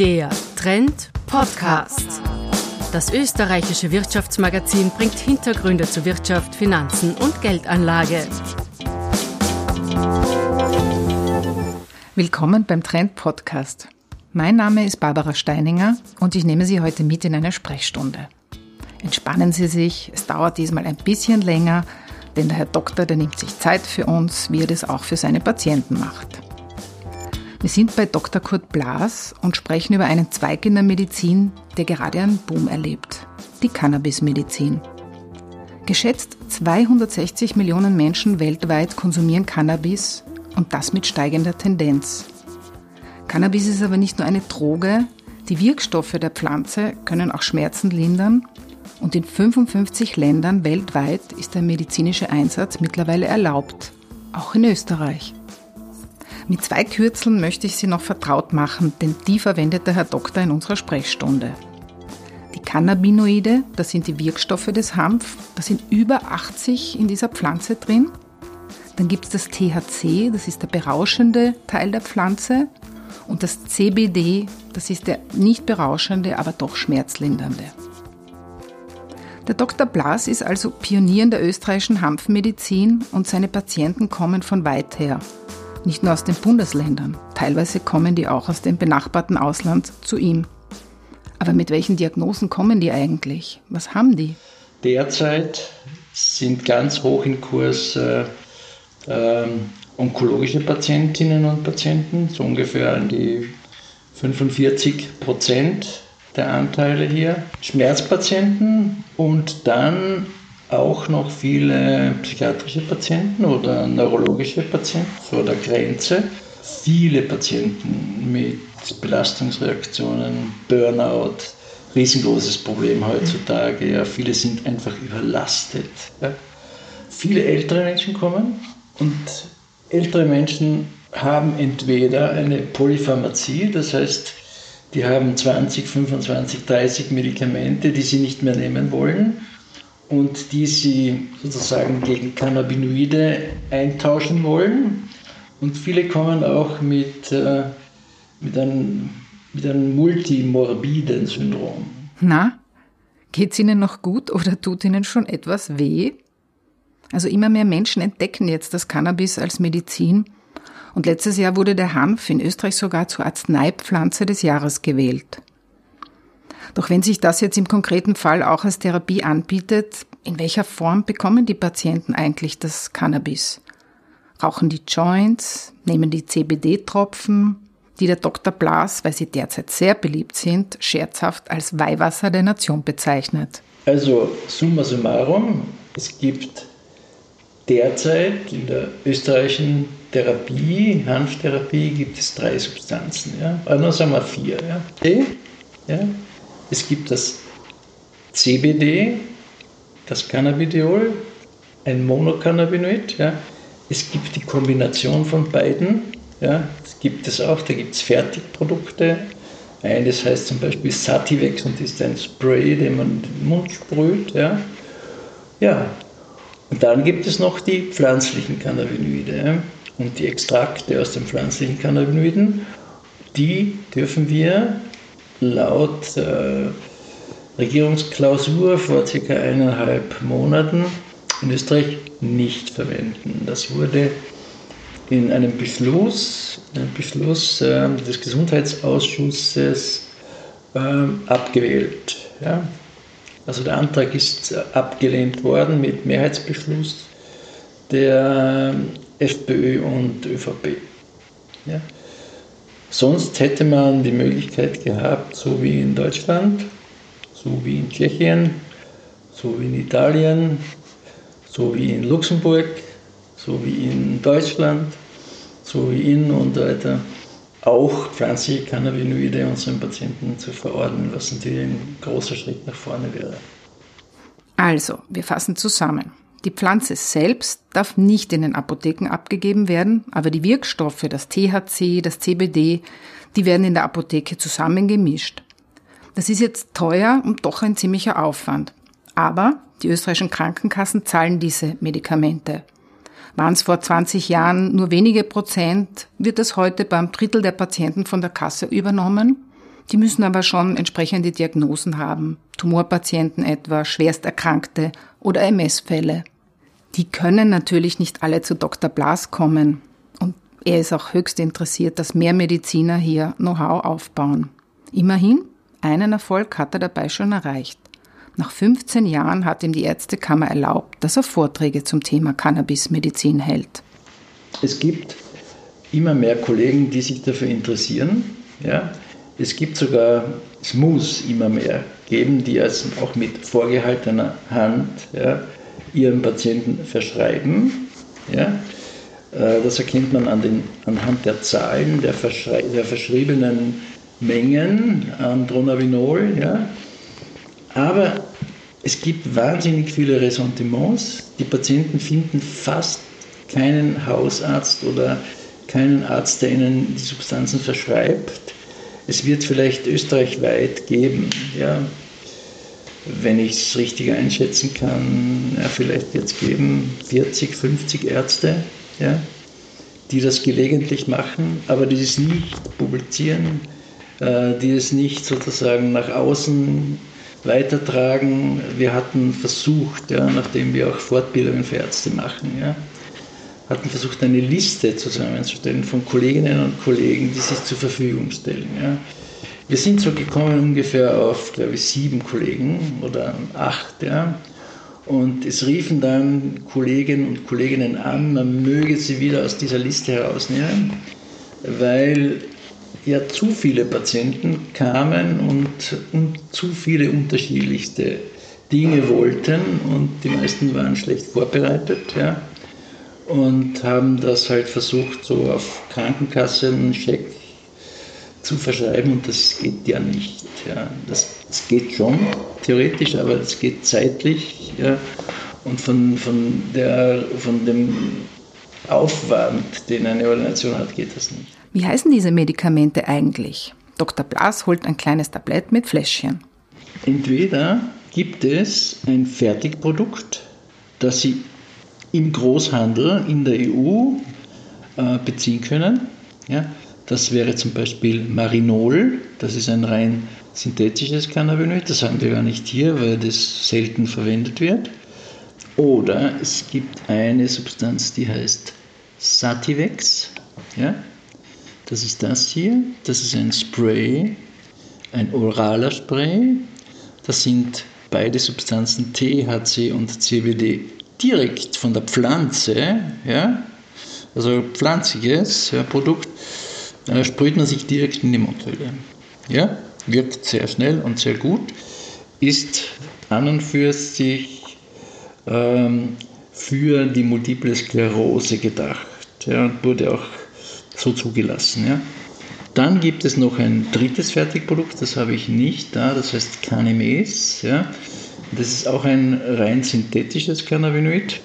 Der Trend Podcast. Das österreichische Wirtschaftsmagazin bringt Hintergründe zu Wirtschaft, Finanzen und Geldanlage. Willkommen beim Trend Podcast. Mein Name ist Barbara Steininger und ich nehme Sie heute mit in eine Sprechstunde. Entspannen Sie sich, es dauert diesmal ein bisschen länger, denn der Herr Doktor, der nimmt sich Zeit für uns, wie er das auch für seine Patienten macht. Wir sind bei Dr. Kurt Blas und sprechen über einen Zweig in der Medizin, der gerade einen Boom erlebt. Die Cannabismedizin. Geschätzt 260 Millionen Menschen weltweit konsumieren Cannabis und das mit steigender Tendenz. Cannabis ist aber nicht nur eine Droge, die Wirkstoffe der Pflanze können auch Schmerzen lindern und in 55 Ländern weltweit ist der medizinische Einsatz mittlerweile erlaubt, auch in Österreich. Mit zwei Kürzeln möchte ich Sie noch vertraut machen, denn die verwendet der Herr Doktor in unserer Sprechstunde. Die Cannabinoide, das sind die Wirkstoffe des Hanf, da sind über 80 in dieser Pflanze drin. Dann gibt es das THC, das ist der berauschende Teil der Pflanze. Und das CBD, das ist der nicht berauschende, aber doch schmerzlindernde. Der Dr. Blas ist also Pionier in der österreichischen Hanfmedizin und seine Patienten kommen von weit her nicht nur aus den Bundesländern, teilweise kommen die auch aus dem benachbarten Ausland zu ihm. Aber mit welchen Diagnosen kommen die eigentlich? Was haben die? Derzeit sind ganz hoch in Kurs äh, äh, onkologische Patientinnen und Patienten, so ungefähr an die 45 Prozent der Anteile hier, Schmerzpatienten und dann auch noch viele psychiatrische Patienten oder neurologische Patienten vor der Grenze. Viele Patienten mit Belastungsreaktionen, Burnout, riesengroßes Problem heutzutage. Ja, viele sind einfach überlastet. Ja. Viele ältere Menschen kommen und ältere Menschen haben entweder eine Polypharmazie, das heißt, die haben 20, 25, 30 Medikamente, die sie nicht mehr nehmen wollen und die sie sozusagen gegen Cannabinoide eintauschen wollen. Und viele kommen auch mit, äh, mit, einem, mit einem multimorbiden Syndrom. Na, geht's Ihnen noch gut oder tut Ihnen schon etwas weh? Also immer mehr Menschen entdecken jetzt das Cannabis als Medizin. Und letztes Jahr wurde der Hanf in Österreich sogar zur Arzneipflanze des Jahres gewählt. Doch wenn sich das jetzt im konkreten Fall auch als Therapie anbietet, in welcher Form bekommen die Patienten eigentlich das Cannabis? Rauchen die Joints, nehmen die CBD-Tropfen, die der Dr. Blas, weil sie derzeit sehr beliebt sind, scherzhaft als Weihwasser der Nation bezeichnet. Also summa summarum, es gibt derzeit in der österreichischen Therapie, Hanftherapie, gibt es drei Substanzen. Ja? Also sagen wir vier. Ja? Ja? Es gibt das CBD, das Cannabidiol, ein Monocannabinoid. Ja. Es gibt die Kombination von beiden. Ja. Das gibt es auch, da gibt es Fertigprodukte. Eines heißt zum Beispiel Sativex und ist ein Spray, den man in den Mund sprüht. Ja. ja. Und dann gibt es noch die pflanzlichen Cannabinoide ja. und die Extrakte aus den pflanzlichen Cannabinoiden. Die dürfen wir laut äh, Regierungsklausur vor circa eineinhalb Monaten in Österreich nicht verwenden. Das wurde in einem Beschluss, einem Beschluss äh, des Gesundheitsausschusses äh, abgewählt. Ja? Also der Antrag ist abgelehnt worden mit Mehrheitsbeschluss der FPÖ und ÖVP. Ja? Sonst hätte man die Möglichkeit gehabt, so wie in Deutschland, so wie in Tschechien, so wie in Italien, so wie in Luxemburg, so wie in Deutschland, so wie in und weiter, auch pflanzliche Cannabinoide unseren Patienten zu verordnen, was natürlich ein großer Schritt nach vorne wäre. Also, wir fassen zusammen. Die Pflanze selbst darf nicht in den Apotheken abgegeben werden, aber die Wirkstoffe, das THC, das CBD, die werden in der Apotheke zusammengemischt. Das ist jetzt teuer und doch ein ziemlicher Aufwand. Aber die österreichischen Krankenkassen zahlen diese Medikamente. Waren es vor 20 Jahren nur wenige Prozent, wird es heute beim Drittel der Patienten von der Kasse übernommen. Die müssen aber schon entsprechende Diagnosen haben, Tumorpatienten etwa, Schwersterkrankte oder MS-Fälle. Die können natürlich nicht alle zu Dr. Blas kommen. Und er ist auch höchst interessiert, dass mehr Mediziner hier Know-how aufbauen. Immerhin, einen Erfolg hat er dabei schon erreicht. Nach 15 Jahren hat ihm die Ärztekammer erlaubt, dass er Vorträge zum Thema Cannabismedizin hält. Es gibt immer mehr Kollegen, die sich dafür interessieren. Ja? Es gibt sogar, es muss immer mehr geben, die also auch mit vorgehaltener Hand ja, ihren Patienten verschreiben. Ja? Äh, das erkennt man an den, anhand der Zahlen der, der verschriebenen Mengen an Dronabinol. Ja? Aber es gibt wahnsinnig viele Ressentiments. Die Patienten finden fast keinen Hausarzt oder keinen Arzt, der ihnen die Substanzen verschreibt. Es wird vielleicht österreichweit geben, ja, wenn ich es richtig einschätzen kann, ja, vielleicht wird es geben 40, 50 Ärzte, ja, die das gelegentlich machen, aber die es nicht publizieren, äh, die es nicht sozusagen nach außen weitertragen. Wir hatten versucht, ja, nachdem wir auch Fortbildungen für Ärzte machen, ja, hatten versucht, eine Liste zusammenzustellen von Kolleginnen und Kollegen, die sich zur Verfügung stellen. Ja. Wir sind so gekommen ungefähr auf, glaube ich, sieben Kollegen oder acht. Ja. Und es riefen dann Kollegen und Kolleginnen an, man möge sie wieder aus dieser Liste herausnehmen, weil ja zu viele Patienten kamen und, und zu viele unterschiedlichste Dinge wollten und die meisten waren schlecht vorbereitet. Ja und haben das halt versucht, so auf Krankenkassencheck zu verschreiben und das geht ja nicht. Ja. Das, das geht schon theoretisch, aber das geht zeitlich ja. und von, von, der, von dem Aufwand, den eine Ordination hat, geht das nicht. Wie heißen diese Medikamente eigentlich? Dr. Blas holt ein kleines Tablett mit Fläschchen. Entweder gibt es ein Fertigprodukt, das Sie im Großhandel in der EU äh, beziehen können. Ja? Das wäre zum Beispiel Marinol, das ist ein rein synthetisches Cannabinoid, das haben wir gar nicht hier, weil das selten verwendet wird. Oder es gibt eine Substanz, die heißt Sativex. Ja? Das ist das hier. Das ist ein Spray, ein oraler Spray. Das sind beide Substanzen THC und CBD direkt von der Pflanze, ja, also pflanzliches ja, Produkt, äh, sprüht man sich direkt in die Mundhöhle. Ja, wirkt sehr schnell und sehr gut, ist an und für sich ähm, für die Multiple Sklerose gedacht ja, und wurde auch so zugelassen. Ja. Dann gibt es noch ein drittes Fertigprodukt, das habe ich nicht da, das heißt Canimes. Ja. Das ist auch ein rein synthetisches Cannabinoid,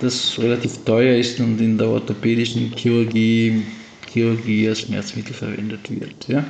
das relativ teuer ist und in der orthopädischen Chirurgie, Chirurgie als Schmerzmittel verwendet wird. Ja.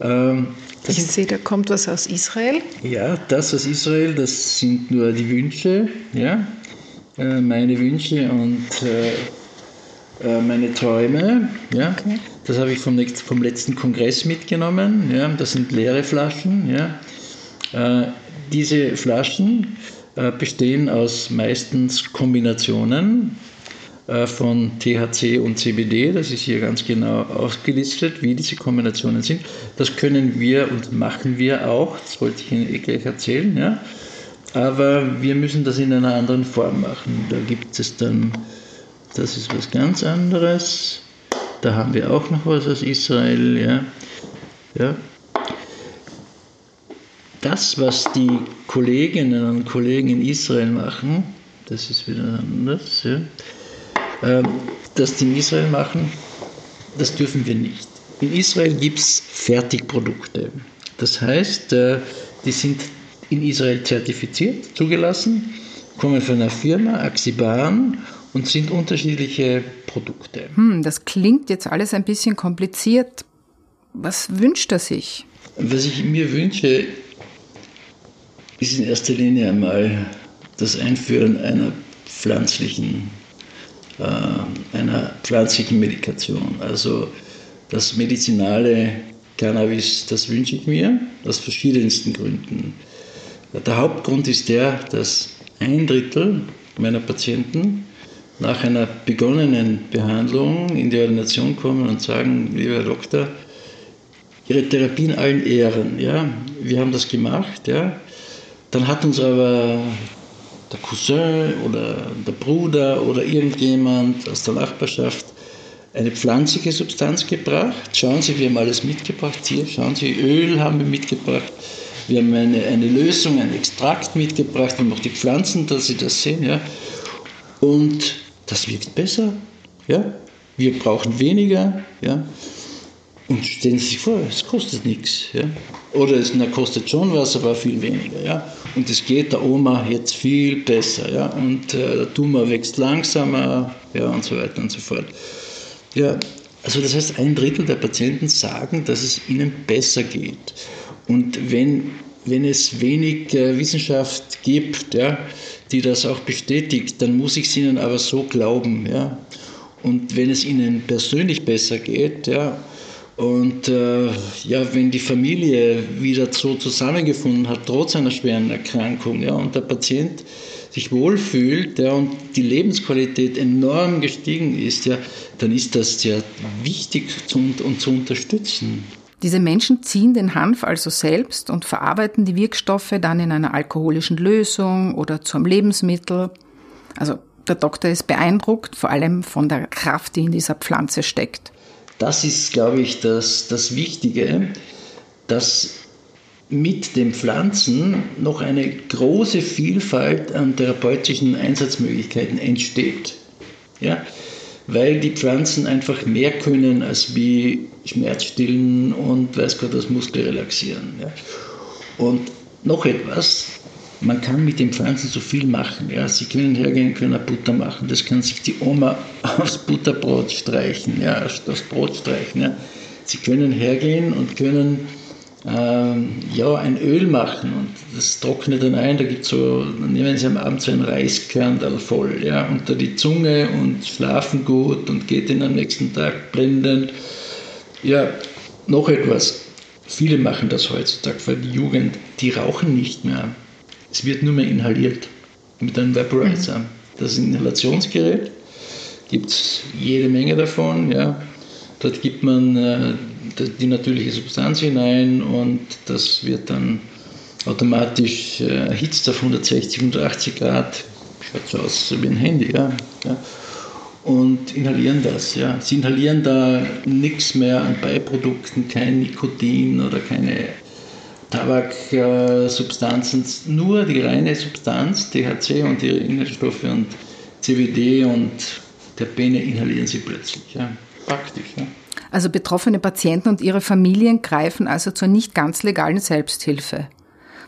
Ähm, ich sehe, da kommt was aus Israel. Ja, das aus Israel, das sind nur die Wünsche, ja, äh, meine Wünsche und äh, äh, meine Träume. Ja. Okay. Das habe ich vom, vom letzten Kongress mitgenommen. Ja. Das sind leere Flaschen. Ja. Diese Flaschen äh, bestehen aus meistens Kombinationen äh, von THC und CBD. Das ist hier ganz genau aufgelistet, wie diese Kombinationen sind. Das können wir und machen wir auch. Das wollte ich Ihnen eh gleich erzählen. Ja? Aber wir müssen das in einer anderen Form machen. Da gibt es dann, das ist was ganz anderes. Da haben wir auch noch was aus Israel. Ja? Ja, das, was die Kolleginnen und Kollegen in Israel machen, das ist wieder anders, ja, ähm, das die in Israel machen, das dürfen wir nicht. In Israel gibt es Fertigprodukte. Das heißt, äh, die sind in Israel zertifiziert, zugelassen, kommen von einer Firma, Axiban, und sind unterschiedliche Produkte. Hm, das klingt jetzt alles ein bisschen kompliziert. Was wünscht er sich? Was ich mir wünsche, ist in erster Linie einmal das Einführen einer pflanzlichen, äh, einer pflanzlichen Medikation. Also das medizinale Cannabis, das wünsche ich mir, aus verschiedensten Gründen. Der Hauptgrund ist der, dass ein Drittel meiner Patienten nach einer begonnenen Behandlung in die Ordination kommen und sagen, lieber Herr Doktor, Ihre Therapie in allen Ehren, ja, wir haben das gemacht, ja, dann hat uns aber der Cousin oder der Bruder oder irgendjemand aus der Nachbarschaft eine pflanzliche Substanz gebracht. Schauen Sie, wir haben alles mitgebracht. Hier, schauen Sie, Öl haben wir mitgebracht. Wir haben eine, eine Lösung, ein Extrakt mitgebracht. Wir haben auch die Pflanzen, dass Sie das sehen. Ja. Und das wirkt besser. Ja. Wir brauchen weniger. Ja. Und stellen Sie sich vor, es kostet nichts. Ja? Oder es na, kostet schon was, aber viel weniger. Ja? Und es geht der Oma jetzt viel besser. Ja? Und äh, der Tumor wächst langsamer ja, und so weiter und so fort. Ja, also das heißt, ein Drittel der Patienten sagen, dass es ihnen besser geht. Und wenn, wenn es wenig äh, Wissenschaft gibt, ja, die das auch bestätigt, dann muss ich es ihnen aber so glauben. Ja? Und wenn es ihnen persönlich besser geht, ja, und äh, ja, wenn die Familie wieder so zusammengefunden hat, trotz einer schweren Erkrankung, ja, und der Patient sich wohlfühlt ja, und die Lebensqualität enorm gestiegen ist, ja, dann ist das sehr wichtig zu, und zu unterstützen. Diese Menschen ziehen den Hanf also selbst und verarbeiten die Wirkstoffe dann in einer alkoholischen Lösung oder zum Lebensmittel. Also der Doktor ist beeindruckt, vor allem von der Kraft, die in dieser Pflanze steckt. Das ist, glaube ich, das, das Wichtige, dass mit den Pflanzen noch eine große Vielfalt an therapeutischen Einsatzmöglichkeiten entsteht. Ja? Weil die Pflanzen einfach mehr können als wie Schmerzstillen und weiß Gott das Muskel relaxieren. Ja? Und noch etwas, man kann mit den Pflanzen so viel machen. Ja. Sie können hergehen, können Butter machen. Das kann sich die Oma aufs Butterbrot streichen, ja, das Brot streichen. Ja. Sie können hergehen und können ähm, ja, ein Öl machen und das trocknet dann ein. Da gibt so, nehmen Sie am Abend so ein Reiskörnal voll ja, unter die Zunge und schlafen gut und geht Ihnen am nächsten Tag blendend. Ja, noch etwas. Viele machen das heutzutage, weil die Jugend, die rauchen nicht mehr. Es wird nur mehr inhaliert mit einem Vaporizer. Mhm. Das ist ein Inhalationsgerät, gibt es jede Menge davon. Ja. Dort gibt man äh, die natürliche Substanz hinein und das wird dann automatisch äh, erhitzt auf 160, 180 Grad. Schaut so aus wie ein Handy. Ja. ja. Und inhalieren das. Ja. Sie inhalieren da nichts mehr an Beiprodukten, kein Nikotin oder keine Tabaksubstanzen, nur die reine Substanz, THC und ihre Inhaltsstoffe und CBD und Terpene inhalieren sie plötzlich. Ja. Praktisch. Ja. Also betroffene Patienten und ihre Familien greifen also zur nicht ganz legalen Selbsthilfe.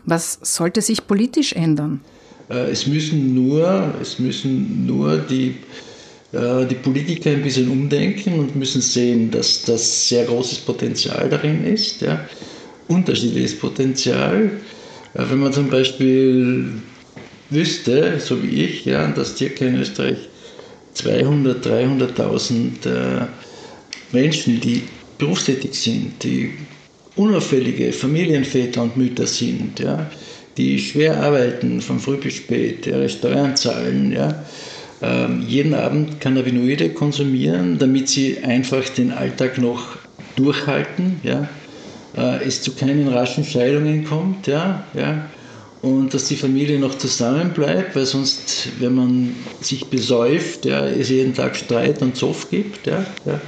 Was sollte sich politisch ändern? Äh, es müssen nur, es müssen nur die, äh, die Politiker ein bisschen umdenken und müssen sehen, dass das sehr großes Potenzial darin ist. Ja unterschiedliches Potenzial. Wenn man zum Beispiel wüsste, so wie ich, ja, dass circa in Österreich 200, 300.000 äh, Menschen, die berufstätig sind, die unauffällige Familienväter und Mütter sind, ja, die schwer arbeiten, von früh bis spät, ihre Steuern zahlen, ja, ähm, jeden Abend Cannabinoide konsumieren, damit sie einfach den Alltag noch durchhalten, ja, äh, es zu keinen raschen Scheidungen kommt, ja, ja, und dass die Familie noch zusammenbleibt, weil sonst, wenn man sich besäuft, ja, es jeden Tag Streit und Zoff gibt, ja, ja,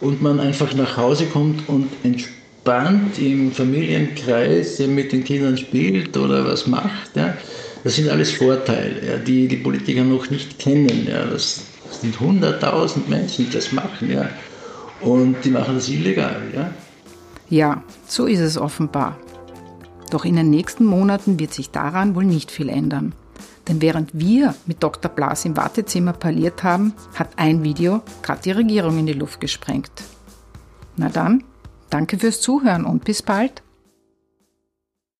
und man einfach nach Hause kommt und entspannt im Familienkreis mit den Kindern spielt oder was macht, ja, das sind alles Vorteile, ja, die die Politiker noch nicht kennen. Ja, das, das sind 100.000 Menschen, die das machen, ja, und die machen das illegal, ja. Ja, so ist es offenbar. Doch in den nächsten Monaten wird sich daran wohl nicht viel ändern. Denn während wir mit Dr. Blas im Wartezimmer parliert haben, hat ein Video gerade die Regierung in die Luft gesprengt. Na dann, danke fürs Zuhören und bis bald.